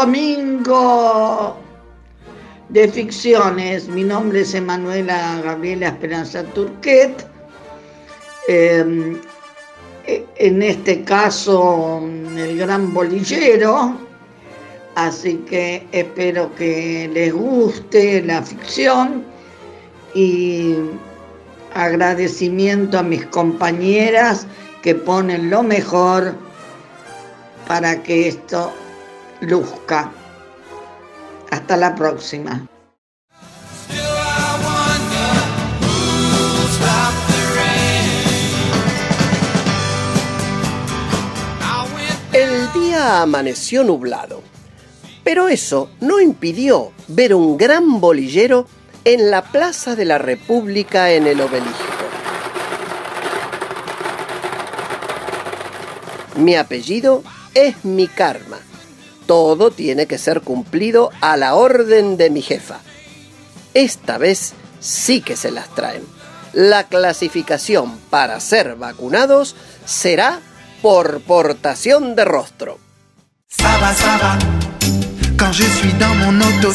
Domingo de ficciones. Mi nombre es Emanuela Gabriela Esperanza Turquet. Eh, en este caso, el gran bolillero. Así que espero que les guste la ficción y agradecimiento a mis compañeras que ponen lo mejor para que esto luzca. Hasta la próxima. El día amaneció nublado, pero eso no impidió ver un gran bolillero en la Plaza de la República en el obelisco. Mi apellido es mi karma. Todo tiene que ser cumplido a la orden de mi jefa. Esta vez sí que se las traen. La clasificación para ser vacunados será por portación de rostro. Quand je suis dans mon auto.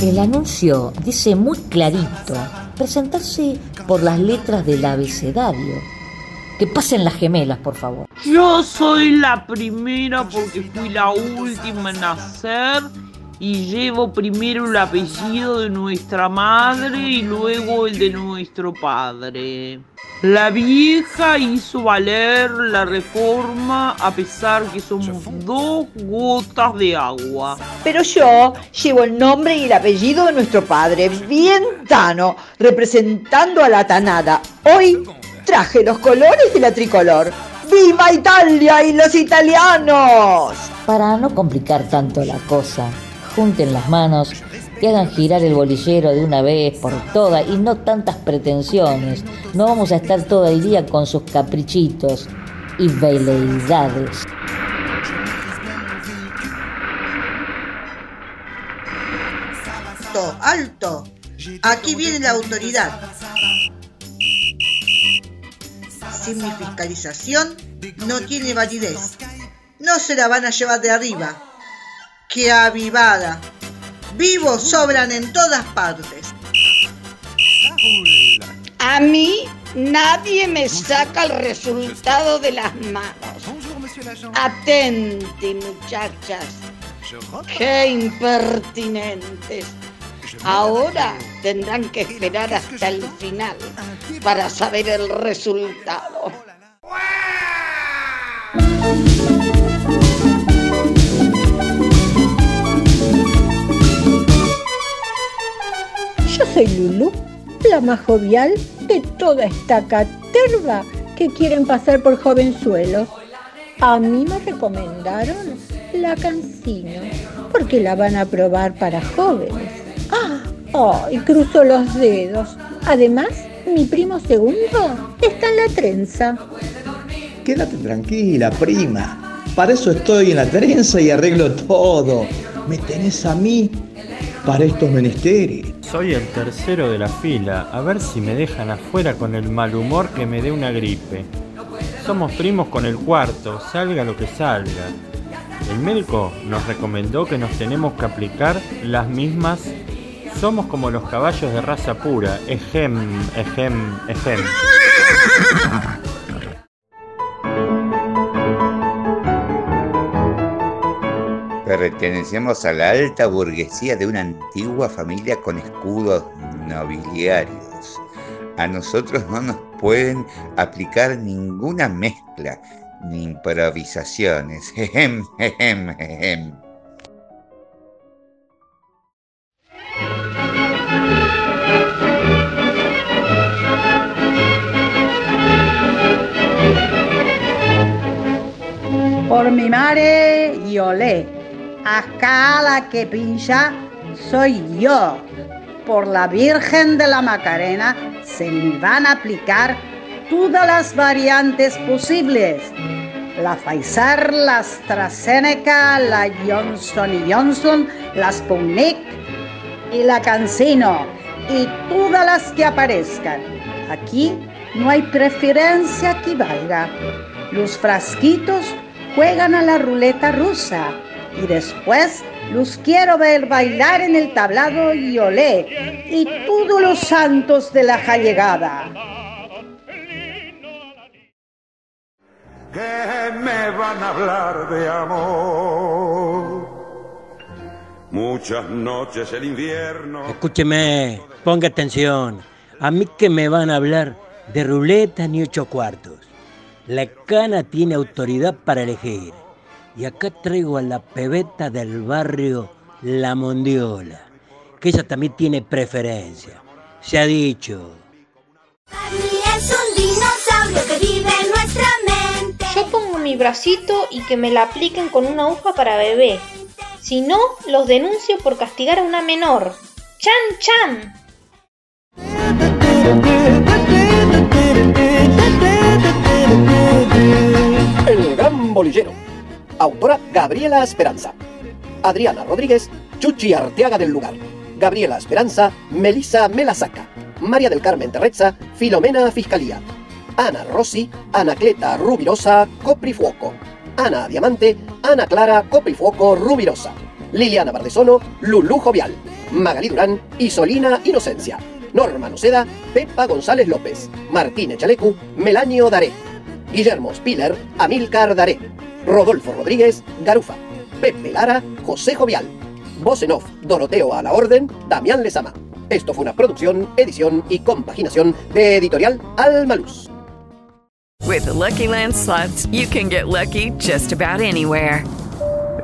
El anuncio dice muy clarito, presentarse por las letras del abecedario. Que pasen las gemelas, por favor. Yo soy la primera porque fui la última en nacer y llevo primero el apellido de nuestra madre y luego el de nuestro padre. La vieja hizo valer la reforma a pesar que somos dos gotas de agua. Pero yo llevo el nombre y el apellido de nuestro padre, bien Tano, representando a la tanada. Hoy traje los colores de la tricolor. ¡Viva Italia y los italianos! Para no complicar tanto la cosa, junten las manos y hagan girar el bolillero de una vez por todas y no tantas pretensiones. No vamos a estar todo el día con sus caprichitos y veleidades. Alto, alto. Aquí viene la autoridad. Sin mi fiscalización no tiene validez. No se la van a llevar de arriba. ¡Qué avivada! Vivos sobran en todas partes. A mí nadie me saca el resultado de las manos. Atenti, muchachas. Qué impertinentes. Ahora tendrán que esperar hasta el final para saber el resultado. Yo soy Lulu, la más jovial de toda esta caterva que quieren pasar por jovenzuelos. A mí me recomendaron la cancino, porque la van a probar para jóvenes. ¡Ah! ¡Ay! cruzo los dedos. Además, mi primo segundo está en la trenza. Quédate tranquila, prima. Para eso estoy en la trenza y arreglo todo. Me tenés a mí para estos menesteres. Soy el tercero de la fila, a ver si me dejan afuera con el mal humor que me dé una gripe. Somos primos con el cuarto, salga lo que salga. El médico nos recomendó que nos tenemos que aplicar las mismas. Somos como los caballos de raza pura, ejem, ejem, ejem. Pertenecemos a la alta burguesía de una antigua familia con escudos nobiliarios. A nosotros no nos pueden aplicar ninguna mezcla ni improvisaciones. Jejem, jejem, jejem. Por mi madre y olé. Acá la que pincha soy yo. Por la Virgen de la Macarena se me van a aplicar todas las variantes posibles. La Pfizer, la AstraZeneca, la Johnson Johnson, la Sputnik y la Cancino y todas las que aparezcan. Aquí no hay preferencia que valga. Los frasquitos juegan a la ruleta rusa y después los quiero ver bailar en el tablado y olé y todos los santos de la llegada. que me van a hablar de amor. Muchas noches el invierno. Escúcheme, ponga atención. A mí que me van a hablar de ruleta ni ocho cuartos. La cana tiene autoridad para elegir. Y acá traigo a la pebeta del barrio La Mondiola, que ella también tiene preferencia. Se ha dicho. Es un dinosaurio que vive en nuestra mente. Yo pongo mi bracito y que me la apliquen con una aguja para bebé. Si no, los denuncio por castigar a una menor. ¡Chan, chan! Bolillero. Autora Gabriela Esperanza. Adriana Rodríguez, Chuchi Arteaga del lugar. Gabriela Esperanza, Melisa Melasaca. María del Carmen Terrezza, Filomena Fiscalía. Ana Rossi, Anacleta Rubirosa, Coprifuoco. Ana Diamante, Ana Clara Coprifuoco Rubirosa. Liliana Bardesono, Lulú Jovial. Magalí Durán, Isolina Inocencia. Norma Noceda, Pepa González López. Martín Echalecu, Melanio Daré. Guillermo Spiller, Amílcar Daré. Rodolfo Rodríguez, Garufa. Pepe Lara, José Jovial. Voz en off, Doroteo a la Orden, Damián Lezama. Esto fue una producción, edición y compaginación de Editorial Almaluz. With Lucky Land slots, you can get lucky just about anywhere.